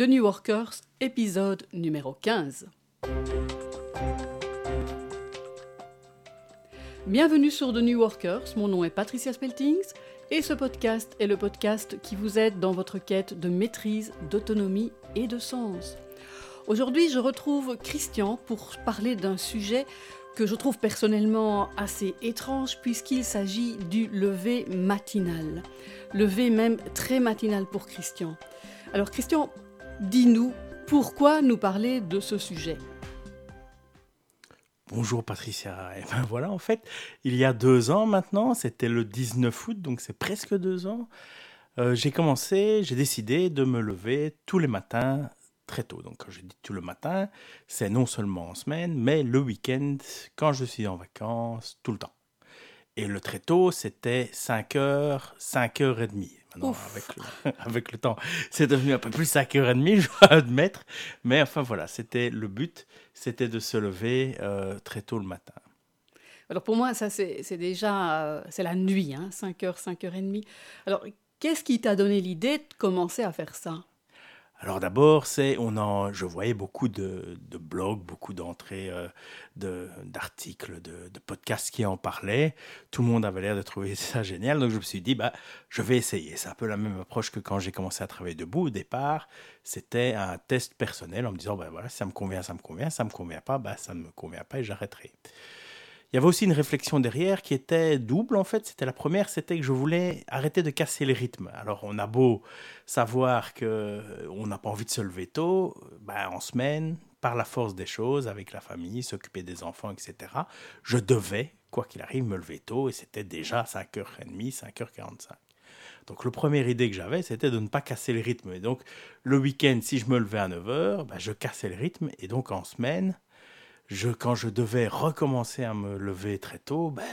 The New Workers, épisode numéro 15. Bienvenue sur The New Workers, mon nom est Patricia Speltings et ce podcast est le podcast qui vous aide dans votre quête de maîtrise, d'autonomie et de sens. Aujourd'hui, je retrouve Christian pour parler d'un sujet que je trouve personnellement assez étrange puisqu'il s'agit du lever matinal. Lever même très matinal pour Christian. Alors Christian, dis-nous pourquoi nous parler de ce sujet? Bonjour Patricia. Et eh ben voilà, en fait, il y a deux ans maintenant, c'était le 19 août, donc c'est presque deux ans, euh, j'ai commencé, j'ai décidé de me lever tous les matins très tôt. Donc quand je dis tout le matin, c'est non seulement en semaine, mais le week-end, quand je suis en vacances, tout le temps. Et le très tôt, c'était 5h, 5h30. Maintenant, avec le, avec le, temps, c'est devenu un peu plus 5h30, je dois admettre. Mais enfin voilà, c'était le but, c'était de se lever euh, très tôt le matin. Alors pour moi, ça c'est déjà, euh, c'est la nuit, hein, 5h, 5h30. Alors qu'est-ce qui t'a donné l'idée de commencer à faire ça? Alors d'abord, c'est on en, je voyais beaucoup de, blogs, beaucoup d'entrées euh, d'articles, de, de, podcasts qui en parlaient. Tout le monde avait l'air de trouver ça génial, donc je me suis dit bah je vais essayer. C'est un peu la même approche que quand j'ai commencé à travailler debout au départ. C'était un test personnel en me disant bah voilà ça me convient, ça me convient, ça me convient pas, bah ça ne me convient pas et j'arrêterai. Il y avait aussi une réflexion derrière qui était double en fait. C'était la première, c'était que je voulais arrêter de casser les rythmes. Alors on a beau savoir que on n'a pas envie de se lever tôt, ben, en semaine, par la force des choses, avec la famille, s'occuper des enfants, etc. Je devais, quoi qu'il arrive, me lever tôt et c'était déjà 5h30, 5h45. Donc, la première idée que j'avais, c'était de ne pas casser le rythme. Et donc, le week-end, si je me levais à 9h, ben, je cassais le rythme. Et donc, en semaine, quand je devais recommencer à me lever très tôt, ben,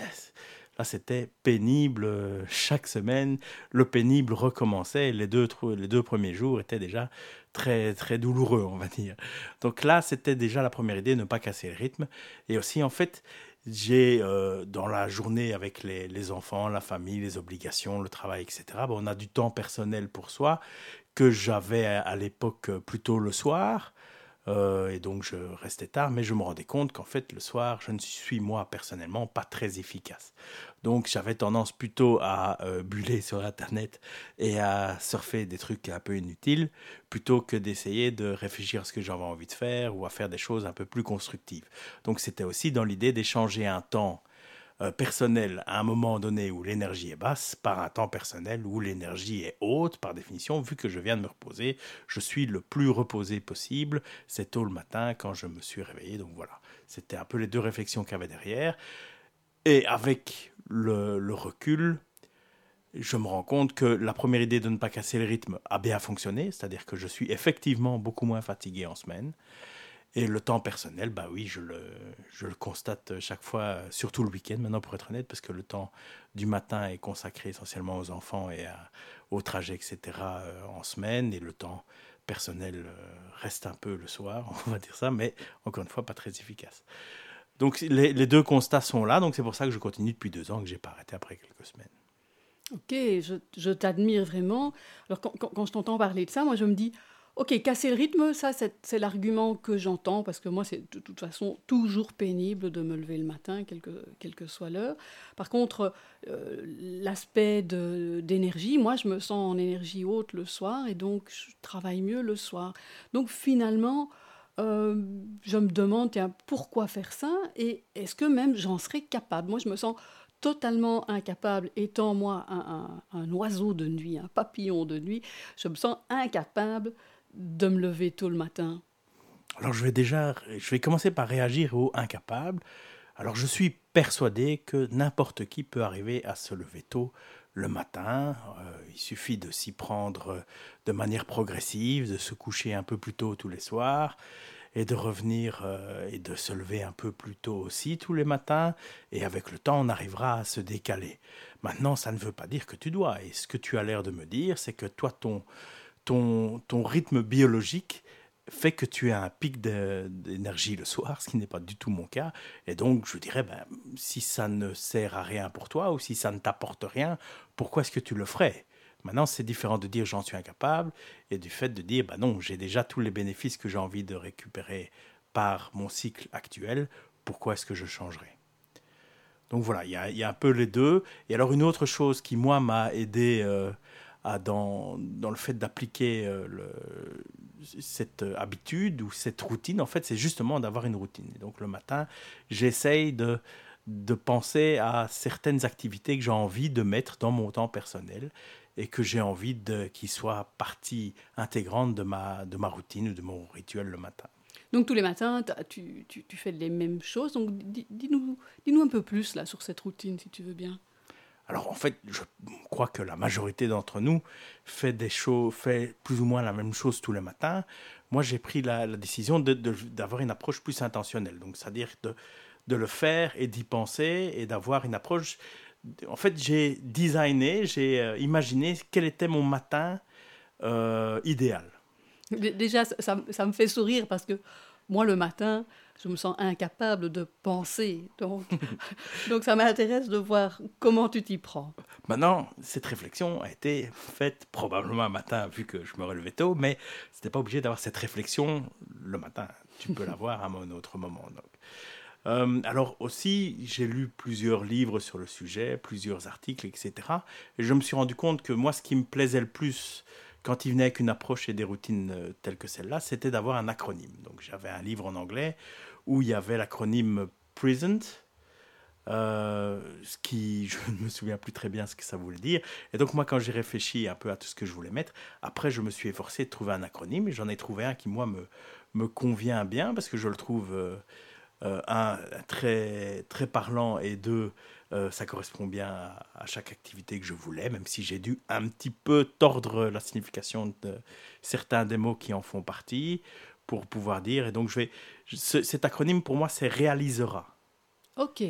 là c'était pénible euh, chaque semaine. Le pénible recommençait. les deux, premiers jours étaient déjà très, très douloureux, on va dire. Donc là, c'était déjà la première idée, ne pas casser le rythme. Et aussi, en fait, j'ai euh, dans la journée avec les, enfants, la famille, les obligations, le travail, etc. Ben, on a du temps personnel pour soi que j'avais à l'époque plutôt le soir. Euh, et donc je restais tard, mais je me rendais compte qu'en fait le soir, je ne suis moi personnellement pas très efficace. Donc j'avais tendance plutôt à euh, buller sur Internet et à surfer des trucs un peu inutiles, plutôt que d'essayer de réfléchir à ce que j'avais envie de faire ou à faire des choses un peu plus constructives. Donc c'était aussi dans l'idée d'échanger un temps personnel à un moment donné où l'énergie est basse par un temps personnel où l'énergie est haute par définition. Vu que je viens de me reposer, je suis le plus reposé possible. C'est tôt le matin quand je me suis réveillé. Donc voilà, c'était un peu les deux réflexions qu'il y avait derrière. Et avec le, le recul, je me rends compte que la première idée de ne pas casser le rythme a bien fonctionné, c'est-à-dire que je suis effectivement beaucoup moins fatigué en semaine. Et le temps personnel, bah oui, je le, je le constate chaque fois, surtout le week-end maintenant pour être honnête, parce que le temps du matin est consacré essentiellement aux enfants et au trajet, etc. Euh, en semaine, et le temps personnel euh, reste un peu le soir, on va dire ça, mais encore une fois, pas très efficace. Donc les, deux constats sont là, donc c'est pour ça que je continue depuis deux ans, que j'ai pas arrêté après quelques semaines. Ok, je, t'admire vraiment. Alors quand je t'entends parler de ça, moi je me dis, Ok, casser le rythme, ça c'est l'argument que j'entends, parce que moi c'est de toute façon toujours pénible de me lever le matin, quelle que, quelle que soit l'heure. Par contre, euh, l'aspect d'énergie, moi je me sens en énergie haute le soir, et donc je travaille mieux le soir. Donc finalement, euh, je me demande, tiens, pourquoi faire ça Et est-ce que même j'en serais capable? Moi je me sens totalement incapable, étant moi un, un, oiseau de nuit, un papillon de nuit, je me sens incapable de me lever tôt le matin Alors je vais déjà, je vais commencer par réagir au incapable. Alors je suis persuadé que n'importe qui peut arriver à se lever tôt le matin. Euh, il suffit de s'y prendre de manière progressive, de se coucher un peu plus tôt tous les soirs et de revenir euh, et de se lever un peu plus tôt aussi tous les matins. Et avec le temps, on arrivera à se décaler. Maintenant, ça ne veut pas dire que tu dois. Et ce que tu as l'air de me dire, c'est que toi, ton, ton, ton rythme biologique fait que tu as un pic d'énergie le soir, ce qui n'est pas du tout mon cas. Et donc, je dirais, ben, si ça ne sert à rien pour toi ou si ça ne t'apporte rien, pourquoi est-ce que tu le ferais? Maintenant, c'est différent de dire j'en suis incapable et du fait de dire bah non, j'ai déjà tous les bénéfices que j'ai envie de récupérer par mon cycle actuel. Pourquoi est-ce que je changerais? Donc voilà, il y, a, un peu les deux. Et alors une autre chose qui moi m'a aidé euh, dans, dans, le fait d'appliquer euh, cette habitude ou cette routine, en fait, c'est justement d'avoir une routine. Donc le matin, j'essaye de de penser à certaines activités que j'ai envie de mettre dans mon temps personnel et que j'ai envie de qu'ils soient partie intégrante de ma, de ma routine ou de mon rituel le matin. Donc tous les matins, tu, tu, tu, fais les mêmes choses. Donc dis-nous dis -nous un peu plus là sur cette routine, si tu veux bien. Alors en fait, je crois que la majorité d'entre nous fait des choses, fait plus ou moins la même chose tous les matins. Moi, j'ai pris la, décision d'avoir une approche plus intentionnelle. Donc, c'est-à-dire de, le faire et d'y penser et d'avoir une approche. En fait, j'ai designé, j'ai euh, imaginé quel était mon matin euh, idéal. Déjà, ça, me fait sourire parce que moi, le matin, je me sens incapable de penser. Donc, donc ça m'intéresse de voir comment tu t'y prends. Maintenant, cette réflexion a été faite probablement un matin, vu que je me relevais tôt, mais ce n'était pas obligé d'avoir cette réflexion le matin. Tu peux l'avoir à un autre moment. Donc. Euh, alors aussi, j'ai lu plusieurs livres sur le sujet, plusieurs articles, etc. Et je me suis rendu compte que moi, ce qui me plaisait le plus quand il venait avec une approche et des routines euh, telles que celle-là, c'était d'avoir un acronyme. Donc j'avais un livre en anglais où il y avait l'acronyme Present, euh, ce qui, je ne me souviens plus très bien ce que ça voulait dire. Et donc moi, quand j'ai réfléchi un peu à tout ce que je voulais mettre, après, je me suis efforcé de trouver un acronyme et j'en ai trouvé un qui, moi, me, me convient bien parce que je le trouve euh, un, très, très parlant, et deux, euh, ça correspond bien à, chaque activité que je voulais, même si j'ai dû un petit peu tordre la signification de certains des mots qui en font partie pour pouvoir dire. Et donc, je vais, cet acronyme, pour moi, c'est réalisera. OK.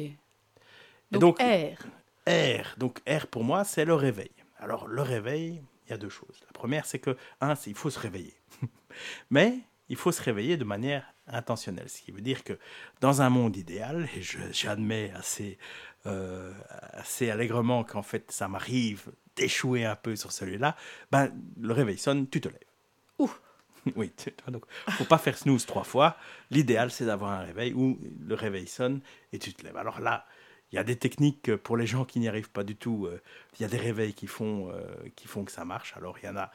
Donc, R. R. Donc, R, pour moi, c'est le réveil. Alors, le réveil, il y a deux choses. La première, c'est que, un, c'est il faut se réveiller. Mais il faut se réveiller de manière intentionnelle. Ce qui veut dire que dans un monde idéal, et j'admets assez, euh, assez allègrement qu'en fait ça m'arrive d'échouer un peu sur celui-là, ben, le réveil sonne, tu te lèves. Ouh oui, donc faut pas faire snooze trois fois. L'idéal, c'est d'avoir un réveil où le réveil sonne et tu te lèves. Alors là, il y a des techniques pour les gens qui n'y arrivent pas du tout. Euh, il y a des réveils qui font, euh, qui font que ça marche. Alors il y en a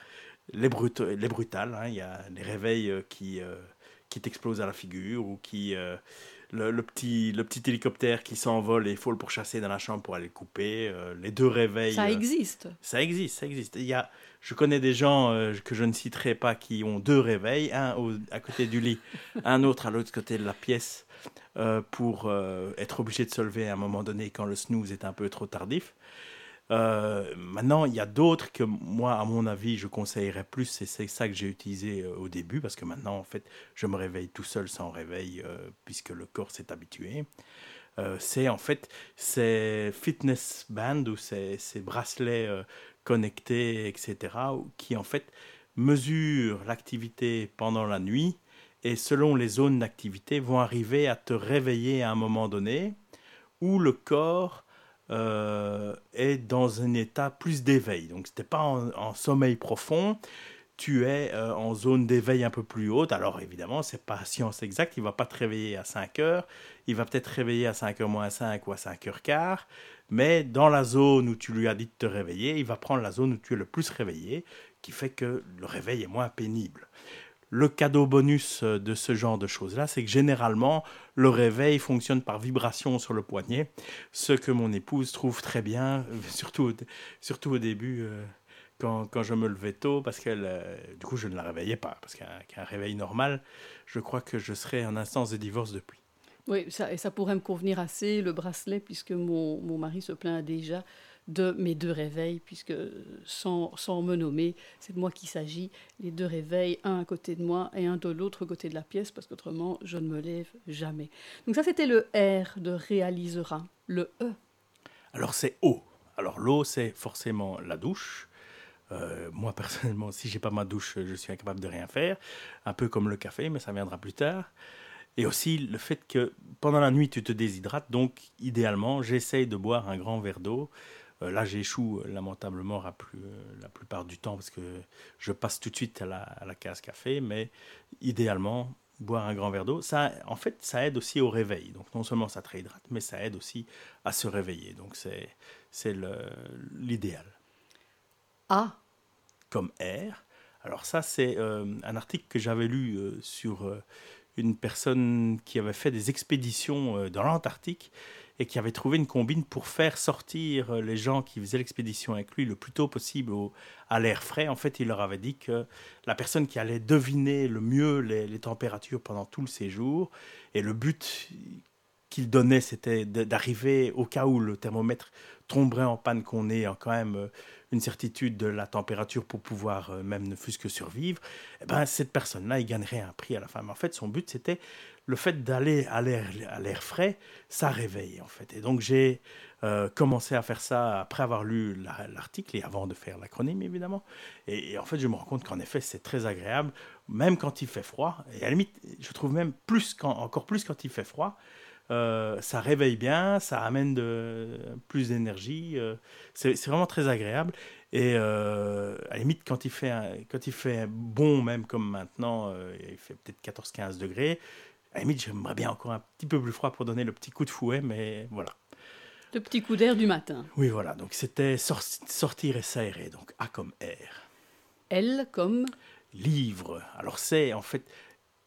les, les brutales. Hein. Il y a les réveils euh, qui, euh, qui t'explosent à la figure ou qui. Euh, le, petit, le petit hélicoptère qui s'envole et il faut le pourchasser dans la chambre pour aller le couper. les deux réveils. Ça existe. ça existe, ça existe. Il y a, je connais des gens que je ne citerai pas qui ont deux réveils, un à côté du lit, un autre à l'autre côté de la pièce, pour être obligé de se lever à un moment donné quand le snooze est un peu trop tardif. Euh, maintenant, il y a d'autres que moi, à mon avis, je conseillerais plus. C'est ça que j'ai utilisé euh, au début parce que maintenant, en fait, je me réveille tout seul sans réveil euh, puisque le corps s'est habitué. c'est en fait ces fitness bands ou ces, ces bracelets connectés, etc., qui en fait mesurent l'activité pendant la nuit et selon les zones d'activité vont arriver à te réveiller à un moment donné où le corps euh, est dans un état plus d'éveil. Donc, ce n'était pas en, sommeil profond, tu es euh, en zone d'éveil un peu plus haute. Alors, évidemment, ce n'est pas science exacte, il va pas te réveiller à 5 heures, il va peut-être réveiller à 5 h moins 5 ou à 5 h quart, mais dans la zone où tu lui as dit de te réveiller, il va prendre la zone où tu es le plus réveillé, qui fait que le réveil est moins pénible. Le cadeau bonus euh, de ce genre de choses-là, c'est que généralement, le réveil fonctionne par vibration sur le poignet, ce que mon épouse trouve très bien, euh, surtout surtout au début. Euh, quand, quand, je me levais tôt, parce qu'elle, du coup, je ne la réveillais pas, parce qu'un réveil normal, je crois que je serais en instance de divorce depuis. Oui, et ça pourrait me convenir assez, le bracelet, puisque mon, mon mari se plaint déjà de mes deux réveils, puisque sans, sans me nommer, c'est de moi qu'il s'agit, les deux réveils, un à côté de moi et un de l'autre côté de la pièce, parce qu'autrement, je ne me lève jamais. Donc ça, c'était le R de réalisera. Le E Alors c'est O. Alors l'eau, c'est forcément la douche. Euh, moi, personnellement, si j'ai pas ma douche, je suis incapable de rien faire. Un peu comme le café, mais ça viendra plus tard. Et aussi le fait que pendant la nuit, tu te déshydrates. Donc, idéalement, j'essaye de boire un grand verre d'eau là, j'échoue lamentablement la, plus, la plupart du temps parce que je passe tout de suite à la, à la case café, mais idéalement, boire un grand verre d'eau, ça, en fait, ça aide aussi au réveil. Donc non seulement ça te réhydrate, mais ça aide aussi à se réveiller. Donc c'est, c'est l'idéal. A. Comme R. Alors ça, c'est euh, un article que j'avais lu euh, sur euh, une personne qui avait fait des expéditions dans l'Antarctique et qui avait trouvé une combine pour faire sortir les gens qui faisaient l'expédition avec lui le plus tôt possible à l'air frais. En fait, il leur avait dit que la personne qui allait deviner le mieux les, températures pendant tout le séjour, et le but qu'il donnait, c'était d'arriver au cas où le thermomètre tomberait en panne, qu'on ait quand même une certitude de la température pour pouvoir euh, même ne fût-ce que survivre, eh ben, cette personne-là, il gagnerait un prix à la fin. Mais en fait, son but, c'était le fait d'aller à l'air frais, ça réveille en fait. Et donc j'ai euh, commencé à faire ça après avoir lu l'article et avant de faire l'acronyme évidemment. Et, en fait, je me rends compte qu'en effet, c'est très agréable, même quand il fait froid. Et à la limite, je trouve même plus quand, encore plus quand il fait froid. Euh, ça réveille bien, ça amène plus d'énergie. Euh, c'est vraiment très agréable. Et à la limite, quand il, fait quand il fait bon, même comme maintenant, il fait peut-être 14-15 degrés, à la limite, j'aimerais bien encore un petit peu plus froid pour donner le petit coup de fouet, mais voilà. Le petit coup d'air du matin. Oui, voilà. Donc c'était sortir et s'aérer. Donc A comme air. L comme Livre. Alors c'est en fait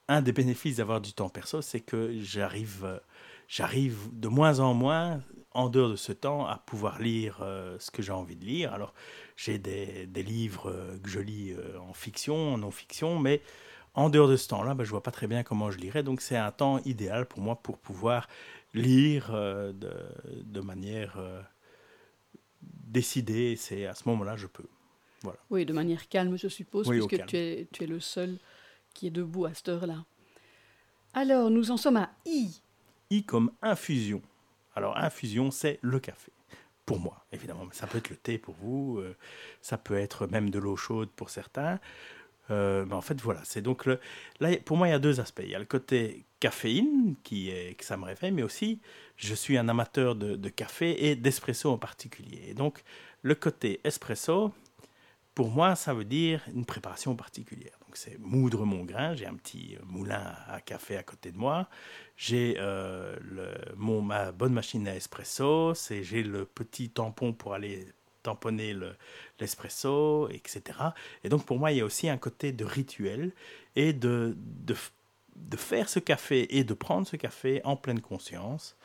un des bénéfices d'avoir du temps perso, c'est que j'arrive j'arrive de moins en moins, en dehors de ce temps, à pouvoir lire euh, ce que j'ai envie de lire. Alors, j'ai des, des, livres euh, que je lis euh, en fiction, en non-fiction, mais en dehors de ce temps-là, ben, je vois pas très bien comment je lirais. Donc, c'est un temps idéal pour moi pour pouvoir lire de, de, manière décidée. C'est à ce moment-là, je peux. Voilà. Oui, de manière calme, je suppose, puisque Tu, es, tu es le seul qui est debout à cette heure-là. Alors, nous en sommes à I. I comme infusion. Alors, infusion, c'est le café. Pour moi, évidemment. Ça peut être le thé pour vous, euh, ça peut être même de l'eau chaude pour certains. Euh, en fait, voilà, c'est donc le. Pour moi, il y a deux aspects. Il y a le côté caféine, qui est que ça me réveille, mais aussi, je suis un amateur de, café et d'espresso en particulier. Et donc, le côté espresso, pour moi, ça veut dire une préparation particulière c'est moudre mon grain. J'ai un petit moulin à café à côté de moi. J'ai euh, mon, ma bonne machine à espresso. J'ai le petit tampon pour aller tamponner l'espresso, etc. Et donc pour moi, il y a aussi un côté de rituel et de, de, de faire ce café et de prendre ce café en pleine conscience.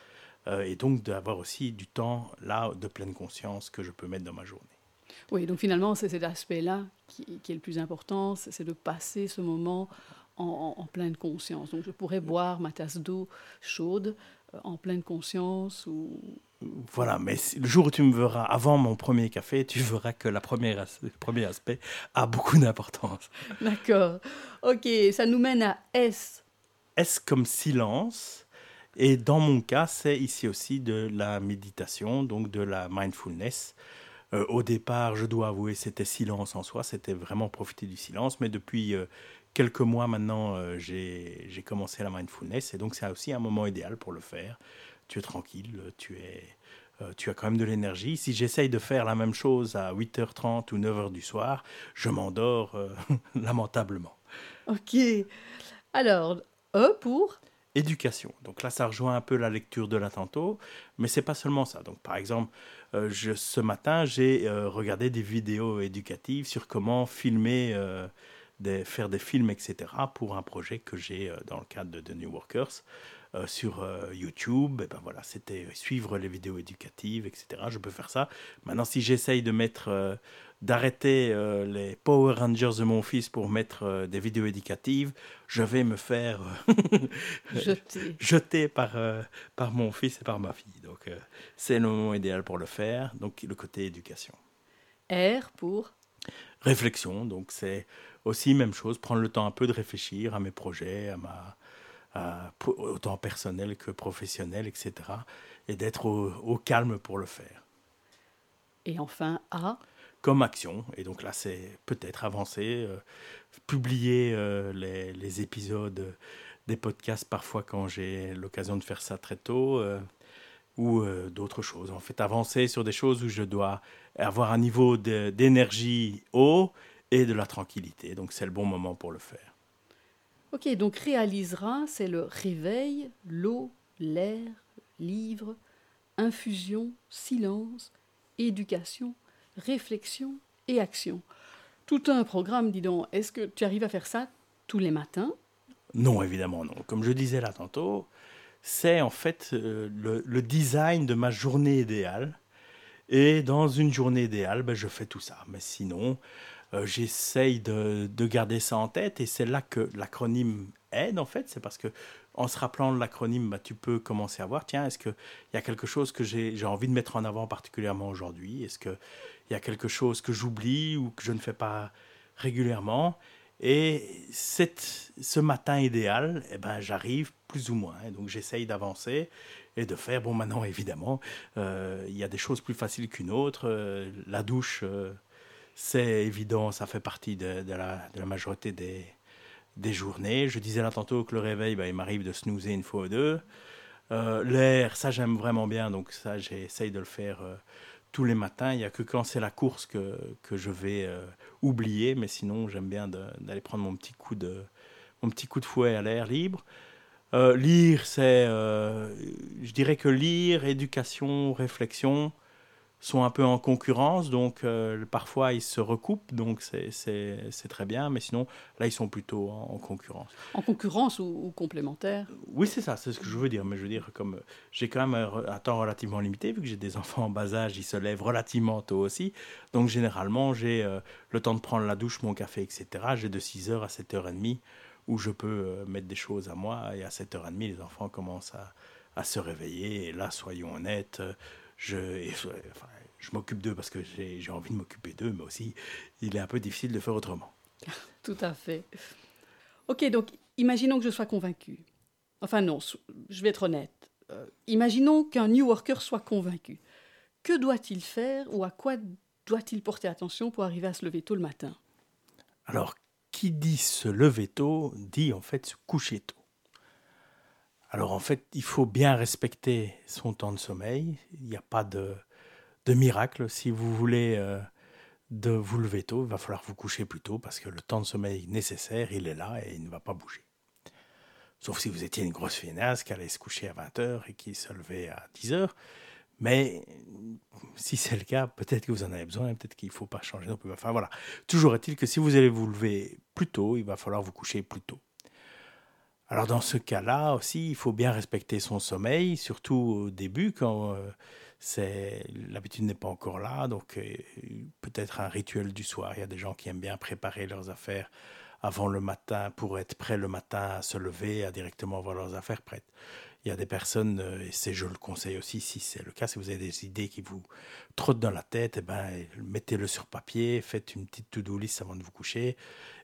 Euh, et donc d'avoir aussi du temps là de pleine conscience que je peux mettre dans ma journée. Oui, donc finalement, c'est cet aspect-là qui, est le plus important, c'est de passer ce moment en, pleine conscience. Donc je pourrais boire ma tasse d'eau chaude euh, en pleine conscience ou... Voilà, mais le jour où tu me verras avant mon premier café, tu verras que la première, le premier aspect a beaucoup d'importance. D'accord. Ok, ça nous mène à S. S comme silence. Et dans mon cas, c'est ici aussi de la méditation, donc de la mindfulness. Euh, au départ, je dois avouer, c'était silence en soi, c'était vraiment profiter du silence, mais depuis euh, quelques mois maintenant, euh, j'ai commencé la mindfulness, et donc c'est aussi un moment idéal pour le faire. Tu es tranquille, tu, es, tu as quand même de l'énergie. Si j'essaye de faire la même chose à 8h30 ou 9h du soir, je m'endors lamentablement. Ok. Alors, E pour éducation. Donc là, ça rejoint un peu la lecture de la tantôt, mais c'est pas seulement ça. Donc par exemple, euh, je, ce matin, j'ai euh, regardé des vidéos éducatives sur comment filmer, euh, des, faire des films, etc. pour un projet que j'ai dans le cadre de The New Workers. Sur YouTube, et ben voilà, c'était suivre les vidéos éducatives, etc. Je peux faire ça. Maintenant, si j'essaye de mettre d'arrêter euh, les Power Rangers de mon fils pour mettre euh, des vidéos éducatives, je vais me faire euh, jeter, par, par mon fils et par ma fille. Donc c'est le moment idéal pour le faire, donc le côté éducation. R pour Réflexion, donc c'est aussi même chose, prendre le temps un peu de réfléchir à mes projets, à ma, autant personnel que professionnel, etc. Et d'être au, au calme pour le faire. Et enfin, A comme action. Et donc là, c'est peut-être avancer, euh, publier euh, les, les, épisodes des podcasts parfois quand j'ai l'occasion de faire ça très tôt, euh, ou d'autres choses. En fait, avancer sur des choses où je dois avoir un niveau d'énergie haut et de la tranquillité. Donc c'est le bon moment pour le faire. Ok, donc réalisera, c'est le réveil, l'eau, l'air, livre, infusion, silence, éducation, réflexion et action. Tout un programme, dis donc. Est-ce que tu arrives à faire ça tous les matins? Non, évidemment non. Comme je disais là tantôt, c'est en fait euh, le, design de ma journée idéale. Et dans une journée idéale, ben, je fais tout ça. Mais sinon, euh, j'essaye de, de, garder ça en tête. Et c'est là que l'acronyme aide, en fait. C'est parce que en se rappelant l'acronyme, bah, tu peux commencer à voir, tiens, est-ce qu'il y a quelque chose que j'ai envie de mettre en avant particulièrement aujourd'hui? Est-ce qu'il y a quelque chose que j'oublie ou que je ne fais pas régulièrement? Et cette, ce matin idéal, eh ben, j'arrive plus ou moins. donc j'essaye d'avancer et de faire, bon maintenant évidemment, euh, il y a des choses plus faciles qu'une autre. Euh, la douche, c'est évident, ça fait partie de, la, majorité des journées. Je disais là tantôt que le réveil, bah, il m'arrive de snoozer une fois ou deux. Euh, l'air, ça j'aime vraiment bien, donc ça j'essaye de le faire euh, tous les matins. Il n'y a que quand c'est la course que, que je vais euh, oublier, mais sinon j'aime bien d'aller prendre mon petit coup de, mon petit coup de fouet à l'air libre. lire, c'est, je dirais que lire, éducation, réflexion, sont un peu en concurrence, donc euh, parfois ils se recoupent, donc c'est très bien, mais sinon là ils sont plutôt en, concurrence. En concurrence ou, complémentaire? Oui, c'est ça, c'est ce que je veux dire, mais je veux dire, comme j'ai quand même un, temps relativement limité, vu que j'ai des enfants en bas âge, ils se lèvent relativement tôt aussi, donc généralement j'ai euh, le temps de prendre la douche, mon café, etc. J'ai de 6h à 7h30 où je peux euh, mettre des choses à moi, et à 7h30 les enfants commencent à, à se réveiller, et là, soyons honnêtes, je, je m'occupe d'eux parce que j'ai envie de m'occuper d'eux, mais aussi il est un peu difficile de faire autrement. Tout à fait. Ok, donc imaginons que je sois convaincu. Enfin non, je vais être honnête. Euh, imaginons qu'un New Worker soit convaincu. Que doit-il faire ou à quoi doit-il porter attention pour arriver à se lever tôt le matin? Alors, qui dit se lever tôt dit en fait se coucher tôt. Alors en fait, il faut bien respecter son temps de sommeil. Il n'y a pas de, miracle. Si vous voulez euh, de vous lever tôt, il va falloir vous coucher plus tôt parce que le temps de sommeil nécessaire, il est là et il ne va pas bouger. Sauf si vous étiez une grosse finasse qui allait se coucher à 20h et qui se levait à 10h. Mais si c'est le cas, peut-être que vous en avez besoin, peut-être qu'il ne faut pas changer. Enfin voilà. Toujours est-il que si vous allez vous lever plus tôt, il va falloir vous coucher plus tôt. Alors dans ce cas-là aussi, il faut bien respecter son sommeil, surtout au début quand euh, l'habitude n'est pas encore là. Donc euh, peut-être un rituel du soir. Il y a des gens qui aiment bien préparer leurs affaires avant le matin pour être prêts le matin à se lever, à directement avoir leurs affaires prêtes. Il y a des personnes, euh, et c'est je le conseille aussi si c'est le cas, si vous avez des idées qui vous trottent dans la tête, eh ben, mettez-le sur papier, faites une petite to-do list avant de vous coucher.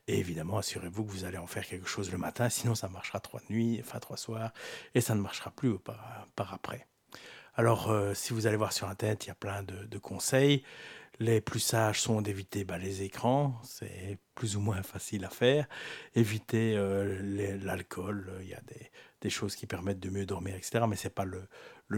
Et évidemment, assurez-vous que vous allez en faire quelque chose le matin, sinon ça marchera trois nuits, enfin trois soirs, et ça ne marchera plus par, après. Alors, euh, si vous allez voir sur Internet, il y a plein de, conseils. Les plus sages sont d'éviter bah, les écrans, c'est plus ou moins facile à faire. Éviter euh, l'alcool, il y a des, des, choses qui permettent de mieux dormir, etc. Mais ce n'est pas le,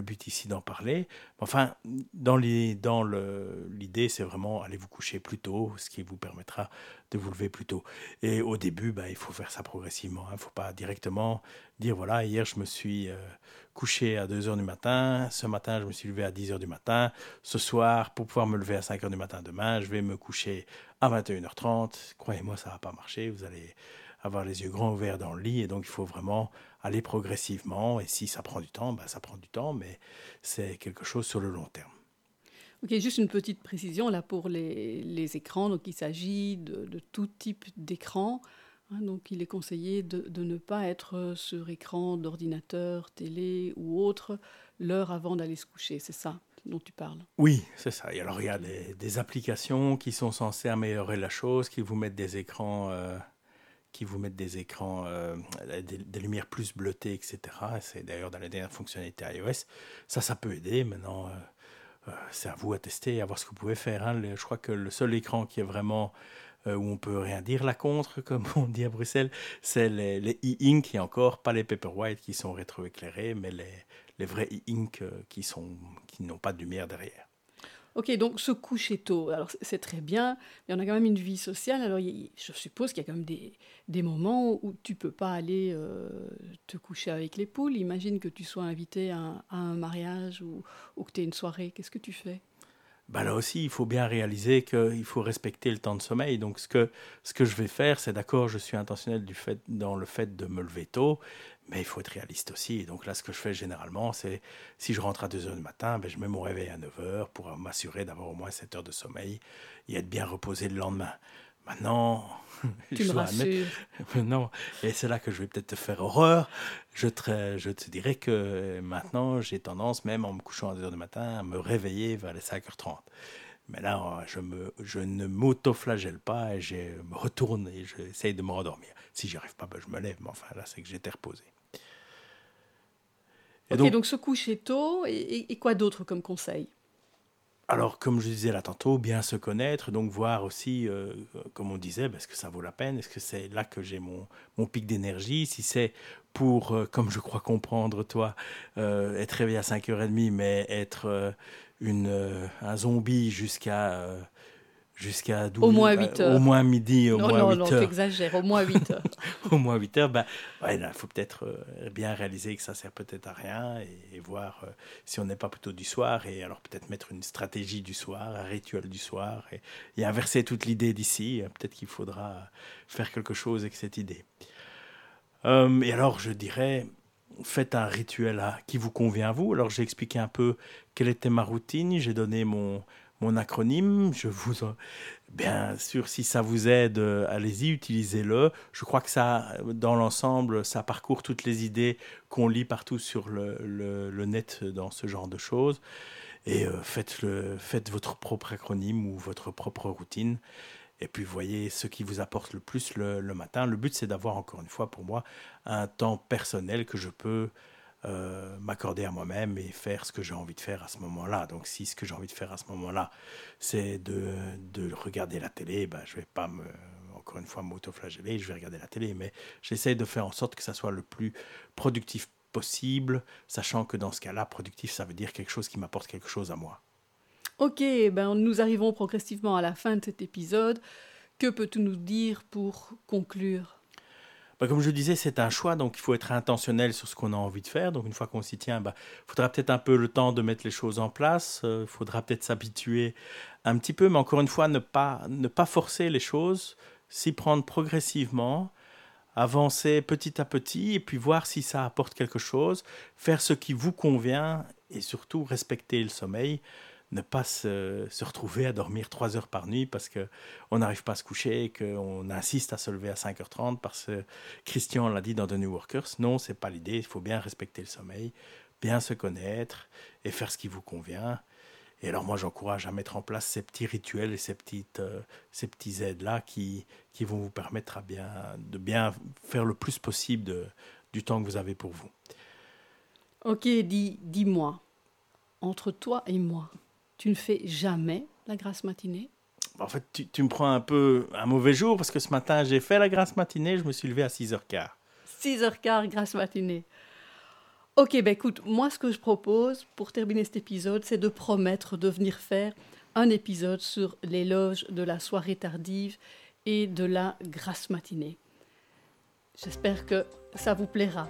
but ici d'en parler. Enfin, dans l'idée, c'est vraiment aller vous coucher plus tôt, ce qui vous permettra de vous lever plus tôt. Et au début, bah, il faut faire ça progressivement. Il hein. ne faut pas directement dire, voilà, hier je me suis euh, couché à 2 heures du matin, ce matin je me suis levé à 10 heures du matin, ce soir, pour pouvoir me lever à 5 heures du matin demain, je vais me coucher à 21h30. Croyez-moi, ça ne va pas marcher. Vous allez avoir les yeux grands ouverts dans le lit. Et donc, il faut vraiment aller progressivement. Et si ça prend du temps, ben, ça prend du temps, mais c'est quelque chose sur le long terme. Ok, juste une petite précision là pour les, les écrans. Donc, il s'agit de, de, tout type d'écran. Hein, donc, il est conseillé de, de, ne pas être sur écran d'ordinateur, télé ou autre l'heure avant d'aller se coucher. C'est ça dont tu parles? Oui, c'est ça. Et alors, il y a des, des, applications qui sont censées améliorer la chose, qui vous mettent des écrans. Euh, qui vous mettent des écrans, euh, des, lumières plus bleutées, etc. C'est d'ailleurs dans la dernière fonctionnalité iOS. Ça, ça peut aider. Maintenant, euh, euh, c'est à vous à tester et à voir ce que vous pouvez faire. Hein. je crois que le seul écran qui est vraiment où on peut rien dire là contre, comme on dit à Bruxelles, c'est les, e-ink et encore pas les Paperwhite qui sont rétroéclairés, mais les, les vrais inks qui sont qui n'ont pas de lumière derrière. Ok, donc se coucher tôt, alors c'est très bien, mais on a quand même une vie sociale. Alors je suppose qu'il y a quand même des, des, moments où tu peux pas aller euh, te coucher avec les poules. Imagine que tu sois invité à, un mariage ou, ou que tu aies une soirée. Qu'est-ce que tu fais? Bah là aussi, il faut bien réaliser qu'il faut respecter le temps de sommeil. Donc, ce que, ce que je vais faire, c'est d'accord, je suis intentionnel dans le fait de me lever tôt, mais il faut être réaliste aussi. donc là, ce que je fais généralement, c'est si je rentre à 2 heures du matin, ben, je mets mon réveil à 9 heures pour m'assurer d'avoir au moins 7 heures de sommeil et être bien reposé le lendemain. Maintenant, tu me rassures. Non, et c'est là que je vais peut-être te faire horreur. Je te, je te dirais que maintenant, j'ai tendance, même en me couchant à 2 heures du matin, à me réveiller vers les 5h30. Mais là, je, me, je ne m'auto-flagelle pas et je me retourne et j'essaye de me rendormir. Si j'y arrive pas, ben je me lève. Mais enfin, là, c'est que j'étais reposé. Et donc, se coucher tôt et, quoi d'autre comme conseil? Alors, comme je disais là tantôt, bien se connaître, donc voir aussi, euh, comme on disait, ben, est-ce que ça vaut la peine? Est-ce que c'est là que j'ai mon, pic d'énergie? Si c'est pour, euh, comme je crois comprendre, toi, euh, être réveillé à 5h30, mais être une, un zombie jusqu'à jusqu'à Au moins 8 heures. Au moins midi, au non, moins non, 8 non, heures. exagères, au moins 8 heures. au moins 8 heures, ben, il faut peut-être euh, bien réaliser que ça sert peut-être à rien et, voir euh, si on n'est pas plutôt du soir et alors peut-être mettre une stratégie du soir, un rituel du soir et, et inverser toute l'idée d'ici. Euh, peut-être qu'il faudra faire quelque chose avec cette idée. et alors, je dirais, faites un rituel à, qui vous convient à vous. Alors, j'ai expliqué un peu quelle était ma routine, j'ai donné mon mon acronyme. Je vous, bien sûr, si ça vous aide, euh, allez-y, utilisez-le. Je crois que ça, dans l'ensemble, ça parcourt toutes les idées qu'on lit partout sur le, net dans ce genre de choses. Et euh, faites, le, faites votre propre acronyme ou votre propre routine. Et puis voyez ce qui vous apporte le plus le, le matin. Le but, c'est d'avoir, encore une fois, pour moi, un temps personnel que je peux euh, m'accorder à moi-même et faire ce que j'ai envie de faire à ce moment-là. Donc si ce que j'ai envie de faire à ce moment-là, c'est de, de, regarder la télé, ben, je vais pas me, encore une fois m'auto-flageller, je vais regarder la télé, mais j'essaie de faire en sorte que ça soit le plus productif possible, sachant que dans ce cas-là, productif, ça veut dire quelque chose qui m'apporte quelque chose à moi. Ok, ben nous arrivons progressivement à la fin de cet épisode. Que peux-tu nous dire pour conclure? Bah, comme je disais, c'est un choix, donc il faut être intentionnel sur ce qu'on a envie de faire. Donc une fois qu'on s'y tient, il bah, faudra peut-être un peu le temps de mettre les choses en place, il euh, faudra peut-être s'habituer un petit peu, mais encore une fois, ne pas, ne pas forcer les choses, s'y prendre progressivement, avancer petit à petit, et puis voir si ça apporte quelque chose, faire ce qui vous convient, et surtout respecter le sommeil ne pas se, retrouver à dormir 3 heures par nuit parce qu'on n'arrive pas à se coucher et qu'on insiste à se lever à 5h30 parce que Christian l'a dit dans The New Workers. Non, c'est pas l'idée. Il faut bien respecter le sommeil, bien se connaître et faire ce qui vous convient. Et alors moi, j'encourage à mettre en place ces petits rituels et ces petites, euh, ces petits aides-là qui, qui vont vous permettre à bien, de bien faire le plus possible du temps que vous avez pour vous. Ok, dis, dis-moi, entre toi et moi, tu ne fais jamais la grasse matinée? En fait, tu, me prends un peu un mauvais jour parce que ce matin, j'ai fait la grasse matinée, je me suis levé à 6h15. 6h15, grasse matinée. Ok, ben écoute, moi ce que je propose pour terminer cet épisode, c'est de promettre de venir faire un épisode sur l'éloge de la soirée tardive et de la grasse matinée. J'espère que ça vous plaira.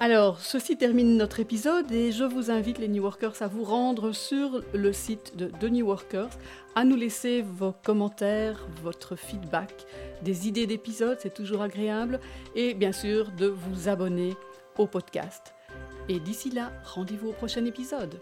Alors, ceci termine notre épisode et je vous invite, les New Workers, à vous rendre sur le site de The New Workers, à nous laisser vos commentaires, votre feedback, des idées d'épisodes, c'est toujours agréable, et bien sûr de vous abonner au podcast. Et d'ici là, rendez-vous au prochain épisode.